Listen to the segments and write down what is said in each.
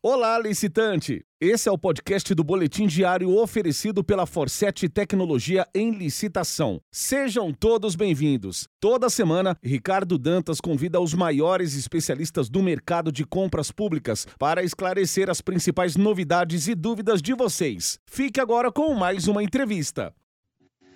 Olá, licitante! Esse é o podcast do Boletim Diário oferecido pela Forset Tecnologia em Licitação. Sejam todos bem-vindos. Toda semana, Ricardo Dantas convida os maiores especialistas do mercado de compras públicas para esclarecer as principais novidades e dúvidas de vocês. Fique agora com mais uma entrevista.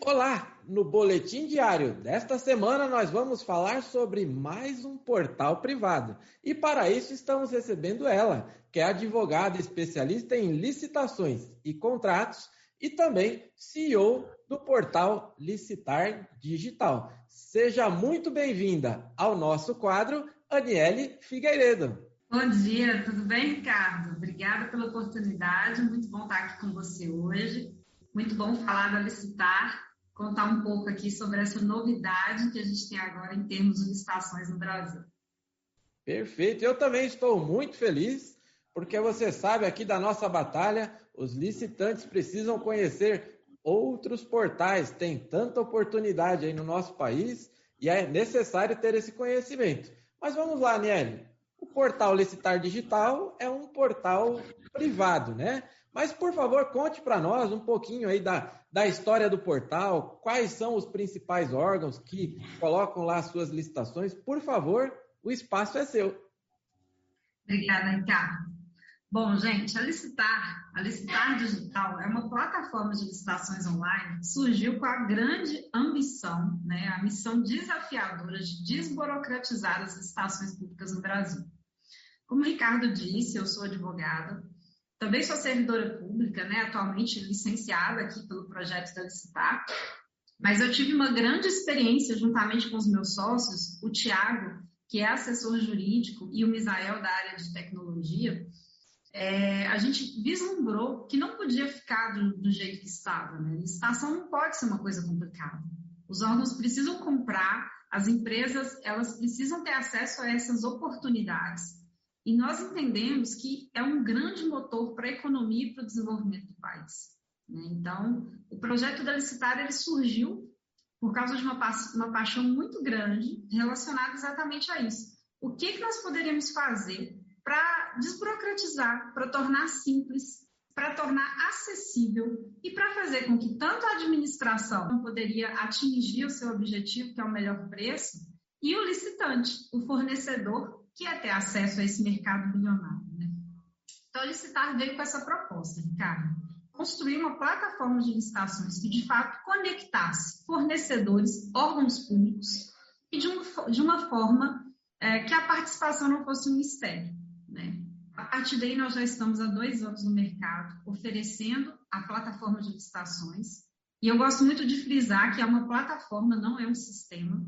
Olá! No boletim diário desta semana, nós vamos falar sobre mais um portal privado. E para isso, estamos recebendo ela, que é advogada especialista em licitações e contratos e também CEO do portal Licitar Digital. Seja muito bem-vinda ao nosso quadro, Aniele Figueiredo. Bom dia, tudo bem, Ricardo? Obrigada pela oportunidade, muito bom estar aqui com você hoje. Muito bom falar da Licitar contar um pouco aqui sobre essa novidade que a gente tem agora em termos de licitações no Brasil. Perfeito, eu também estou muito feliz, porque você sabe aqui da nossa batalha, os licitantes precisam conhecer outros portais, tem tanta oportunidade aí no nosso país e é necessário ter esse conhecimento. Mas vamos lá, Niele. O portal Licitar Digital é um portal privado, né? Mas, por favor, conte para nós um pouquinho aí da, da história do portal, quais são os principais órgãos que colocam lá as suas licitações. Por favor, o espaço é seu. Obrigada, Ricardo. Bom, gente, a Licitar, a Licitar Digital é uma plataforma de licitações online que surgiu com a grande ambição, né, a missão desafiadora de desburocratizar as licitações públicas no Brasil. Como o Ricardo disse, eu sou advogada, também sou servidora pública, né, atualmente licenciada aqui pelo projeto da Licitar, mas eu tive uma grande experiência juntamente com os meus sócios, o Tiago, que é assessor jurídico, e o Misael, da área de tecnologia, é, a gente vislumbrou que não podia ficar do, do jeito que estava. Né? Licitação não pode ser uma coisa complicada. Os órgãos precisam comprar, as empresas elas precisam ter acesso a essas oportunidades. E nós entendemos que é um grande motor para a economia e para o desenvolvimento do país. Né? Então, o projeto da Licitar ele surgiu por causa de uma, pa uma paixão muito grande relacionada exatamente a isso. O que, que nós poderíamos fazer para desburocratizar, para tornar simples, para tornar acessível e para fazer com que tanto a administração poderia atingir o seu objetivo, que é o melhor preço, e o licitante, o fornecedor, que é ter acesso a esse mercado bilionário. Né? Então, a Licitar veio com essa proposta, Ricardo. Construir uma plataforma de licitações que, de fato, conectasse fornecedores, órgãos públicos, e de, um, de uma forma é, que a participação não fosse um mistério. A partir daí, nós já estamos há dois anos no mercado, oferecendo a plataforma de licitações. E eu gosto muito de frisar que é uma plataforma, não é um sistema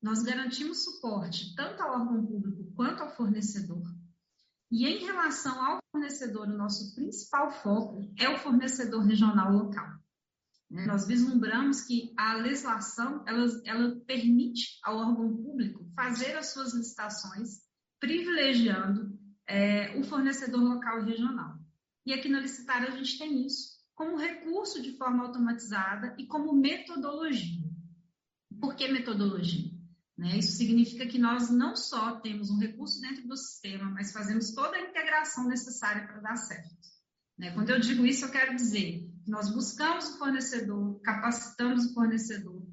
nós garantimos suporte tanto ao órgão público quanto ao fornecedor. E em relação ao fornecedor, o nosso principal foco é o fornecedor regional local. Né? Nós vislumbramos que a legislação ela, ela permite ao órgão público fazer as suas licitações, privilegiando é, o fornecedor local e regional. E aqui na Licitar a gente tem isso como recurso de forma automatizada e como metodologia. Por que metodologia? Né? Isso significa que nós não só temos um recurso dentro do sistema, mas fazemos toda a integração necessária para dar certo. Né? Quando eu digo isso, eu quero dizer que nós buscamos o fornecedor, capacitamos o fornecedor,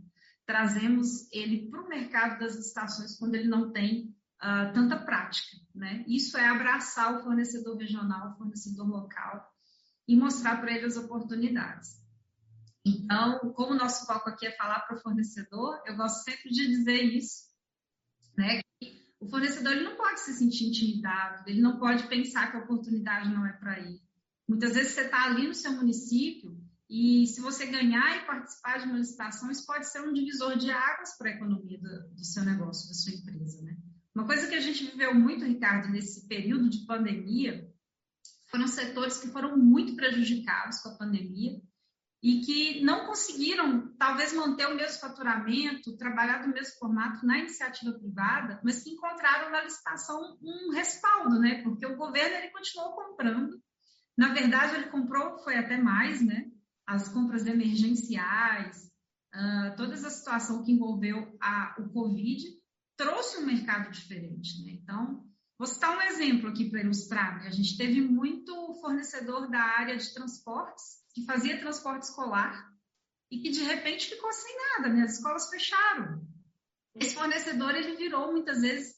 trazemos ele para o mercado das estações quando ele não tem uh, tanta prática. Né? Isso é abraçar o fornecedor regional, o fornecedor local e mostrar para ele as oportunidades. Então, como o nosso foco aqui é falar para o fornecedor, eu gosto sempre de dizer isso, né? Que o fornecedor ele não pode se sentir intimidado, ele não pode pensar que a oportunidade não é para ele. Muitas vezes você está ali no seu município e se você ganhar e participar de uma licitação, isso pode ser um divisor de águas para a economia do, do seu negócio, da sua empresa, né? Uma coisa que a gente viveu muito, Ricardo, nesse período de pandemia, foram setores que foram muito prejudicados com a pandemia e que não conseguiram, talvez, manter o mesmo faturamento, trabalhar do mesmo formato na iniciativa privada, mas que encontraram na licitação um respaldo, né? Porque o governo ele continuou comprando. Na verdade, ele comprou, foi até mais, né? As compras emergenciais, uh, toda essa situação que envolveu a, o Covid trouxe um mercado diferente, né? Então, Vou citar um exemplo aqui para ilustrar. Né? A gente teve muito fornecedor da área de transportes que fazia transporte escolar e que de repente ficou sem nada, né? As escolas fecharam. Esse fornecedor ele virou muitas vezes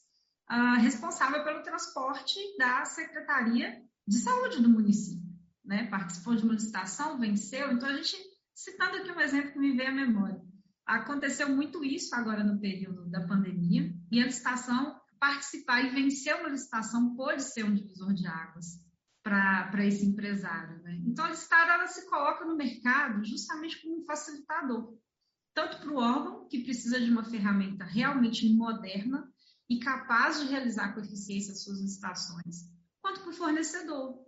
uh, responsável pelo transporte da Secretaria de Saúde do município, né? Participou de uma licitação, venceu. Então a gente citando aqui um exemplo que me veio à memória, aconteceu muito isso agora no período da pandemia e a licitação participar e vencer uma licitação pode ser um divisor de águas para esse empresário. Né? Então, a licitada ela se coloca no mercado justamente como um facilitador, tanto para o órgão, que precisa de uma ferramenta realmente moderna e capaz de realizar com eficiência as suas licitações, quanto para o fornecedor.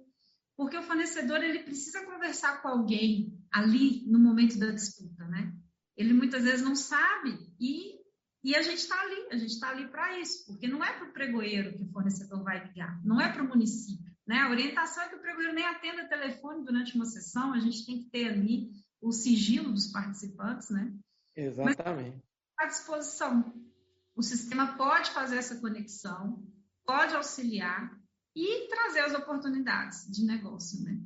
Porque o fornecedor ele precisa conversar com alguém ali no momento da disputa, né? Ele muitas vezes não sabe e e a gente está ali, a gente está ali para isso, porque não é para o pregoeiro que o fornecedor vai ligar, não é para o município. Né? A orientação é que o pregoeiro nem atenda telefone durante uma sessão, a gente tem que ter ali o sigilo dos participantes, né? Exatamente. Mas, à disposição. O sistema pode fazer essa conexão, pode auxiliar e trazer as oportunidades de negócio, né?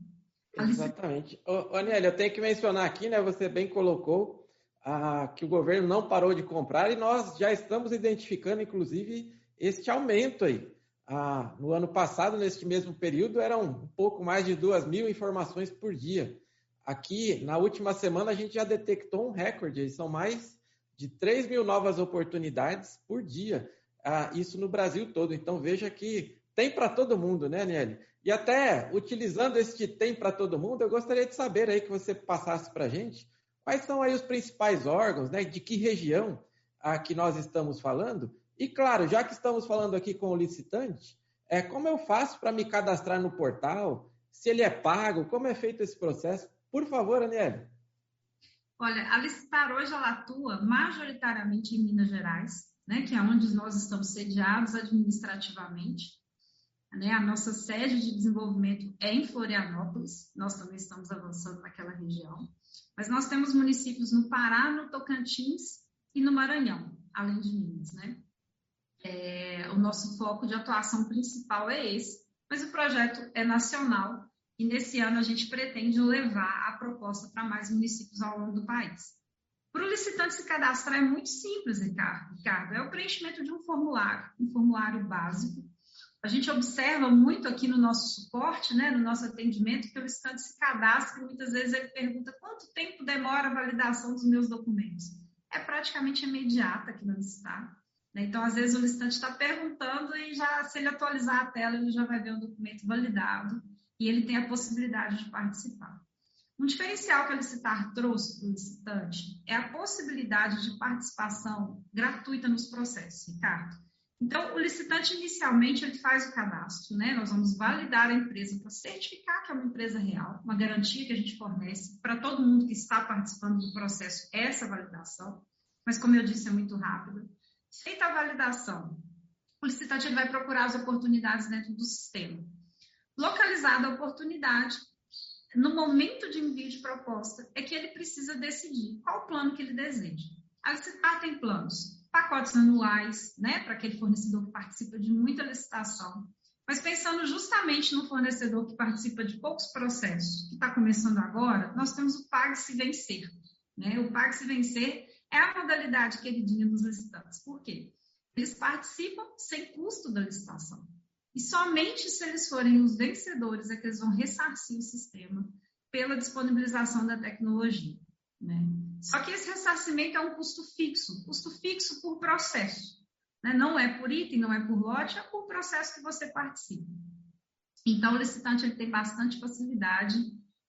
Exatamente. Ô, Anélia, eu tenho que mencionar aqui, né? Você bem colocou ah, que o governo não parou de comprar e nós já estamos identificando, inclusive, este aumento aí. Ah, no ano passado, neste mesmo período, eram um pouco mais de duas mil informações por dia. Aqui, na última semana, a gente já detectou um recorde, são mais de 3 mil novas oportunidades por dia. Ah, isso no Brasil todo. Então, veja que tem para todo mundo, né, Nelly? E até utilizando este tem para todo mundo, eu gostaria de saber aí que você passasse para a gente Quais são aí os principais órgãos, né? De que região a que nós estamos falando? E claro, já que estamos falando aqui com o licitante, é como eu faço para me cadastrar no portal? Se ele é pago? Como é feito esse processo? Por favor, Aniele. Olha, a Licitar hoje ela atua majoritariamente em Minas Gerais, né, que é onde nós estamos sediados administrativamente. Né? A nossa sede de desenvolvimento é em Florianópolis, nós também estamos avançando naquela região. Mas nós temos municípios no Pará, no Tocantins e no Maranhão, além de Minas, né? É, o nosso foco de atuação principal é esse, mas o projeto é nacional e nesse ano a gente pretende levar a proposta para mais municípios ao longo do país. Para o licitante se cadastrar é muito simples, Ricardo. É o preenchimento de um formulário, um formulário básico, a gente observa muito aqui no nosso suporte, né, no nosso atendimento, que o licitante se cadastra e muitas vezes ele pergunta quanto tempo demora a validação dos meus documentos. É praticamente imediata aqui no licitar. Né? Então, às vezes, o licitante está perguntando e já, se ele atualizar a tela, ele já vai ver o documento validado e ele tem a possibilidade de participar. Um diferencial que a Licitar trouxe para o licitante é a possibilidade de participação gratuita nos processos, Ricardo. Então, o licitante inicialmente ele faz o cadastro, né? Nós vamos validar a empresa para certificar que é uma empresa real, uma garantia que a gente fornece para todo mundo que está participando do processo essa validação. Mas como eu disse, é muito rápido. Feita a validação, o licitante ele vai procurar as oportunidades dentro do sistema. Localizada a oportunidade, no momento de envio de proposta, é que ele precisa decidir qual plano que ele deseja. A licitar tem planos pacotes anuais, né, para aquele fornecedor que participa de muita licitação. Mas pensando justamente no fornecedor que participa de poucos processos, que está começando agora, nós temos o Pague-se Vencer. Né? O Pague-se Vencer é a modalidade queridinha dos licitantes. Por quê? Eles participam sem custo da licitação. E somente se eles forem os vencedores é que eles vão ressarcir o sistema pela disponibilização da tecnologia. Né? Só que esse ressarcimento é um custo fixo, custo fixo por processo. Né? Não é por item, não é por lote, é por processo que você participa. Então, o licitante ele tem bastante facilidade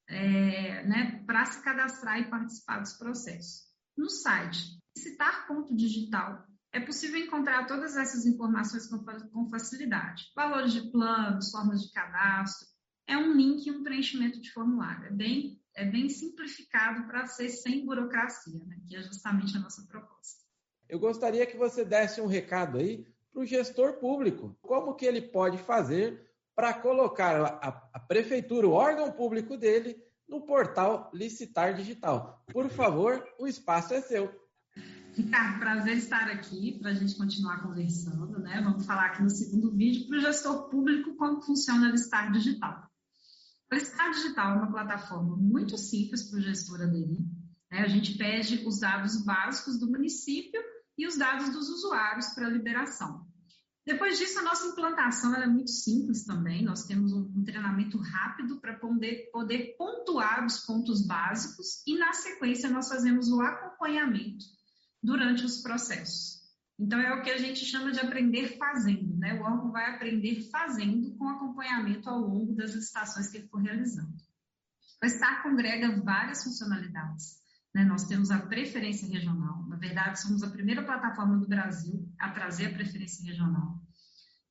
é, né, para se cadastrar e participar dos processos. No site licitar.digital é possível encontrar todas essas informações com, com facilidade. Valores de planos, formas de cadastro, é um link e um preenchimento de formulário. É bem é bem simplificado para ser sem burocracia, né? que é justamente a nossa proposta. Eu gostaria que você desse um recado aí para o gestor público. Como que ele pode fazer para colocar a, a, prefeitura, o órgão público dele, no portal Licitar Digital? Por favor, o espaço é seu. Ricardo, prazer estar aqui para a gente continuar conversando, né? Vamos falar aqui no segundo vídeo para o gestor público como funciona a Listar Digital. A Listar Digital é uma plataforma muito simples para o gestor aderir. Né? A gente pede os dados básicos do município e os dados dos usuários para liberação. Depois disso, a nossa implantação é muito simples também. Nós temos um, um treinamento rápido para poder, poder pontuar os pontos básicos e, na sequência, nós fazemos o acompanhamento durante os processos. Então, é o que a gente chama de aprender fazendo, né? O órgão vai aprender fazendo com acompanhamento ao longo das licitações que ele for realizando. O STAR congrega várias funcionalidades. Né? Nós temos a preferência regional. Na verdade, somos a primeira plataforma do Brasil a trazer a preferência regional.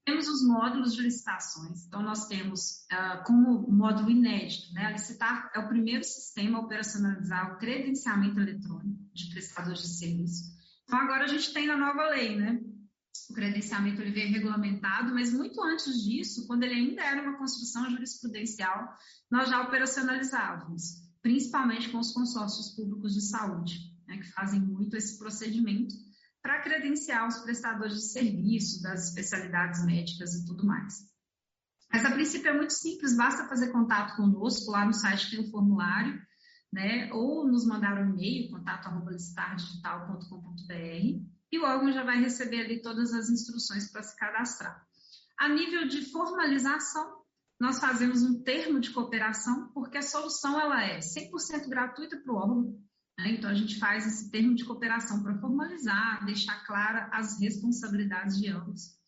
Temos os módulos de licitações. Então, nós temos uh, como módulo inédito, né? A Licitar é o primeiro sistema a operacionalizar o credenciamento eletrônico de prestadores de serviço. Então, agora a gente tem na nova lei, né? O credenciamento ele veio regulamentado, mas muito antes disso, quando ele ainda era uma construção jurisprudencial, nós já operacionalizávamos principalmente com os consórcios públicos de saúde, né, que fazem muito esse procedimento para credenciar os prestadores de serviço das especialidades médicas e tudo mais. Mas a princípio é muito simples, basta fazer contato conosco, lá no site tem o um formulário, né, ou nos mandar um e-mail, contato.listardigital.com.br, e o órgão já vai receber ali todas as instruções para se cadastrar. A nível de formalização, nós fazemos um termo de cooperação, porque a solução ela é 100% gratuita para o órgão. Né? Então, a gente faz esse termo de cooperação para formalizar, deixar clara as responsabilidades de ambos.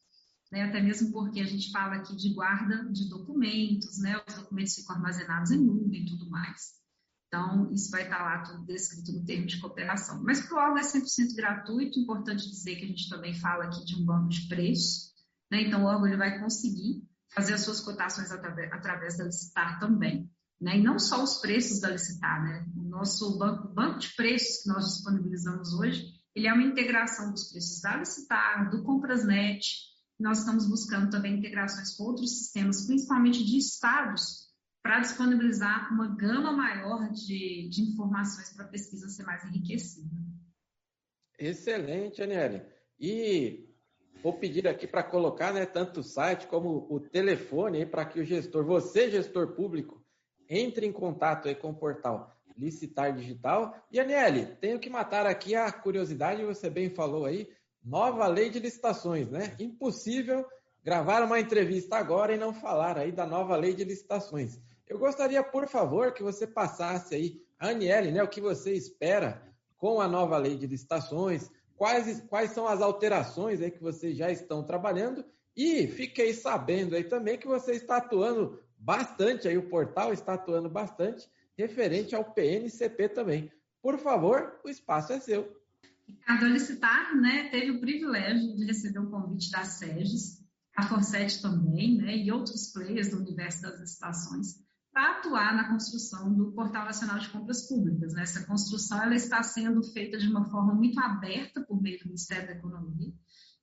Né? Até mesmo porque a gente fala aqui de guarda de documentos, né? os documentos ficam armazenados em nuvem e tudo mais. Então, isso vai estar lá tudo descrito no termo de cooperação. Mas para o órgão é 100% gratuito, importante dizer que a gente também fala aqui de um banco de preços. Né? Então, o órgão ele vai conseguir fazer as suas cotações através da Licitar também. Né? E não só os preços da Licitar, né? O nosso banco, banco de preços que nós disponibilizamos hoje, ele é uma integração dos preços da Licitar, do Comprasnet. Nós estamos buscando também integrações com outros sistemas, principalmente de estados, para disponibilizar uma gama maior de, de informações para a pesquisa ser mais enriquecida. Excelente, Aniele. E Vou pedir aqui para colocar né, tanto o site como o telefone para que o gestor, você gestor público, entre em contato com o portal Licitar Digital. E Aniele, tenho que matar aqui a curiosidade, você bem falou aí, nova lei de licitações, né? Impossível gravar uma entrevista agora e não falar aí da nova lei de licitações. Eu gostaria, por favor, que você passasse aí, Aniele, né, o que você espera com a nova lei de licitações, quais, quais são as alterações aí que vocês já estão trabalhando e fiquei sabendo aí também que você está atuando bastante aí, o portal está atuando bastante referente ao PNCP também. Por favor, o espaço é seu. Ricardo Licitar, né, teve o privilégio de receber um convite da SEGES, a Forset também, né, e outros players do universo das estações, para atuar na construção do Portal Nacional de Compras Públicas. Né? Essa construção ela está sendo feita de uma forma muito aberta por meio do Ministério da Economia,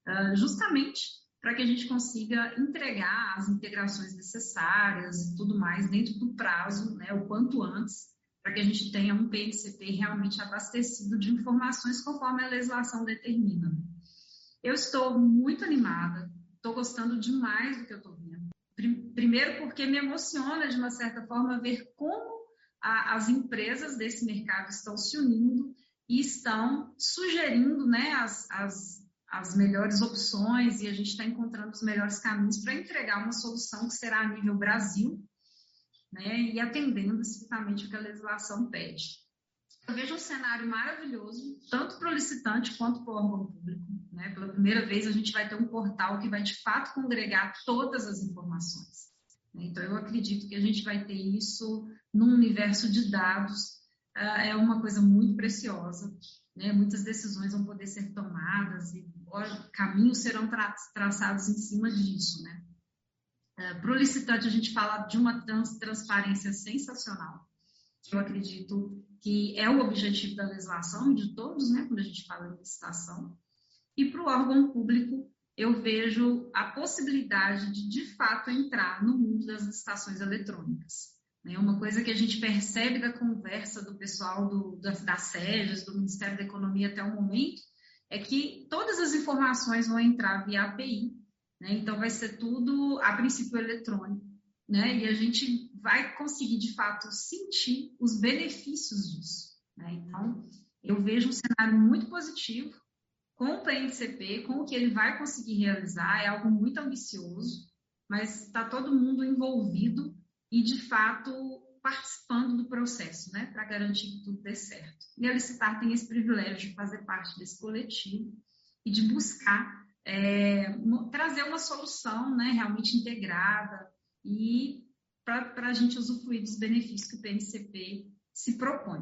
ah, justamente para que a gente consiga entregar as integrações necessárias e tudo mais dentro do prazo, né, o quanto antes, para que a gente tenha um PNCP realmente abastecido de informações conforme a legislação determina. Eu estou muito animada, estou gostando demais do que eu estou Primeiro, porque me emociona, de uma certa forma, ver como a, as empresas desse mercado estão se unindo e estão sugerindo né, as, as, as melhores opções e a gente está encontrando os melhores caminhos para entregar uma solução que será a nível Brasil né, e atendendo estritamente o que a legislação pede. Eu vejo um cenário maravilhoso, tanto para o licitante quanto para o órgão público. Né? Pela primeira vez, a gente vai ter um portal que vai, de fato, congregar todas as informações. Né? Então, eu acredito que a gente vai ter isso num universo de dados, uh, é uma coisa muito preciosa. Né? Muitas decisões vão poder ser tomadas e caminhos serão tra traçados em cima disso. Né? Uh, para o licitante, a gente fala de uma trans transparência sensacional. Eu acredito que é o objetivo da legislação de todos, né, quando a gente fala em licitação. E para o órgão público, eu vejo a possibilidade de, de fato, entrar no mundo das licitações eletrônicas. É uma coisa que a gente percebe da conversa do pessoal do, das, das SEGES, do Ministério da Economia até o momento, é que todas as informações vão entrar via API, né? Então vai ser tudo a princípio eletrônico, né? E a gente vai conseguir de fato sentir os benefícios disso. Né? Então eu vejo um cenário muito positivo com o PNCP, com o que ele vai conseguir realizar, é algo muito ambicioso, mas está todo mundo envolvido e, de fato, participando do processo, né, para garantir que tudo dê certo. E a Licitar tem esse privilégio de fazer parte desse coletivo e de buscar é, trazer uma solução né, realmente integrada e para a gente usufruir dos benefícios que o PNCP se propõe.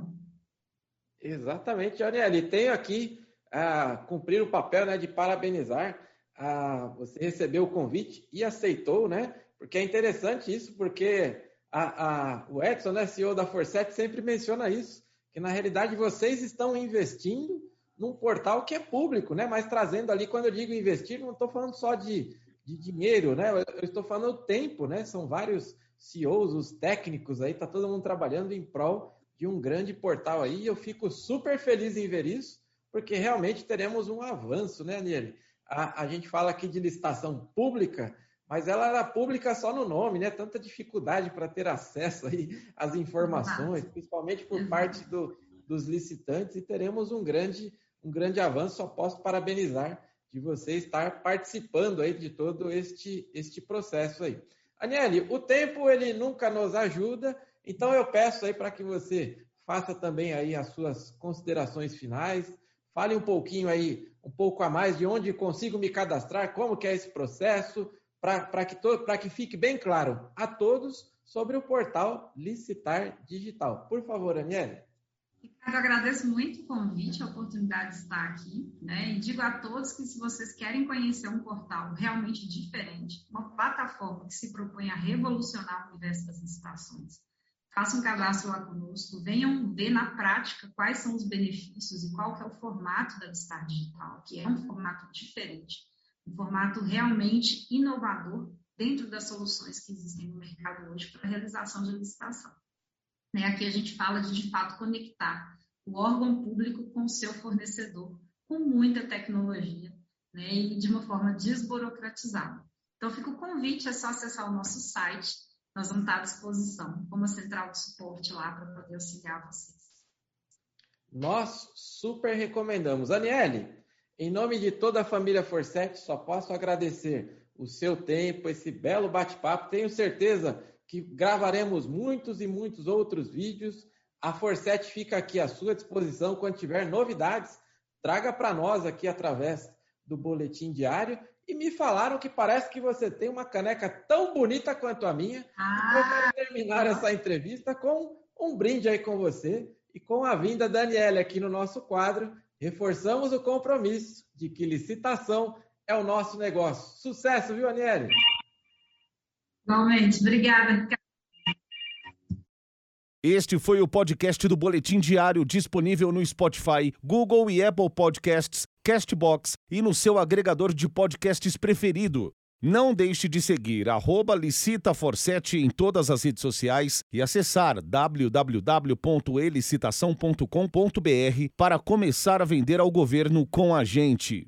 Exatamente, Arielle. Tenho aqui a cumprir o papel né, de parabenizar. A, você recebeu o convite e aceitou, né? Porque é interessante isso, porque a, a, o Edson, né, CEO da Forset, sempre menciona isso, que na realidade vocês estão investindo num portal que é público, né? Mas trazendo ali, quando eu digo investir, não estou falando só de, de dinheiro, né? Eu, estou falando tempo, né? São vários CEOs, os técnicos aí, tá todo mundo trabalhando em prol de um grande portal aí. E eu fico super feliz em ver isso porque realmente teremos um avanço, né, Aniele? A, a gente fala aqui de licitação pública, mas ela era pública só no nome, né? Tanta dificuldade para ter acesso aí às informações, principalmente por parte do, dos licitantes, e teremos um grande, um grande avanço. Só posso parabenizar de você estar participando aí de todo este, este processo aí. Aniele, o tempo ele nunca nos ajuda, então eu peço aí para que você faça também aí as suas considerações finais, Fale um pouquinho aí, um pouco a mais de onde consigo me cadastrar, como que é esse processo, para que, que fique bem claro a todos sobre o portal Licitar Digital. Por favor, Aniele. Ricardo, agradeço muito o convite, a oportunidade de estar aqui, né? E digo a todos que se vocês querem conhecer um portal realmente diferente, uma plataforma que se propõe a revolucionar o universo das licitações, façam um cadastro lá conosco, venham ver na prática quais são os benefícios e qual que é o formato da Listar Digital, que é um formato diferente, um formato realmente inovador dentro das soluções que existem no mercado hoje para a realização de licitação. Né, aqui a gente fala de, de fato, conectar o órgão público com o seu fornecedor, com muita tecnologia né, e de uma forma desburocratizada. Então, fica o convite, é só acessar o nosso site, nós vamos estar à disposição, como a central de suporte lá para poder auxiliar vocês. Nós super recomendamos. Aniele, em nome de toda a família Forset, só posso agradecer o seu tempo, esse belo bate-papo. Tenho certeza que gravaremos muitos e muitos outros vídeos. A Forset fica aqui à sua disposição quando tiver novidades. Traga para nós aqui através do boletim diário e me falaram que parece que você tem uma caneca tão bonita quanto a minha. Ah, eu quero terminar essa entrevista com um brinde aí com você e com a vinda da Daniela aqui no nosso quadro. Reforçamos o compromisso de que licitação é o nosso negócio. Sucesso, viu, Aniele? Igualmente. Obrigada, Este foi o podcast do Boletim Diário disponível no Spotify, Google e Apple Podcasts Castbox e no seu agregador de podcasts preferido. Não deixe de seguir @licitaforset em todas as redes sociais e acessar www.elicitação.com.br para começar a vender ao governo com a gente.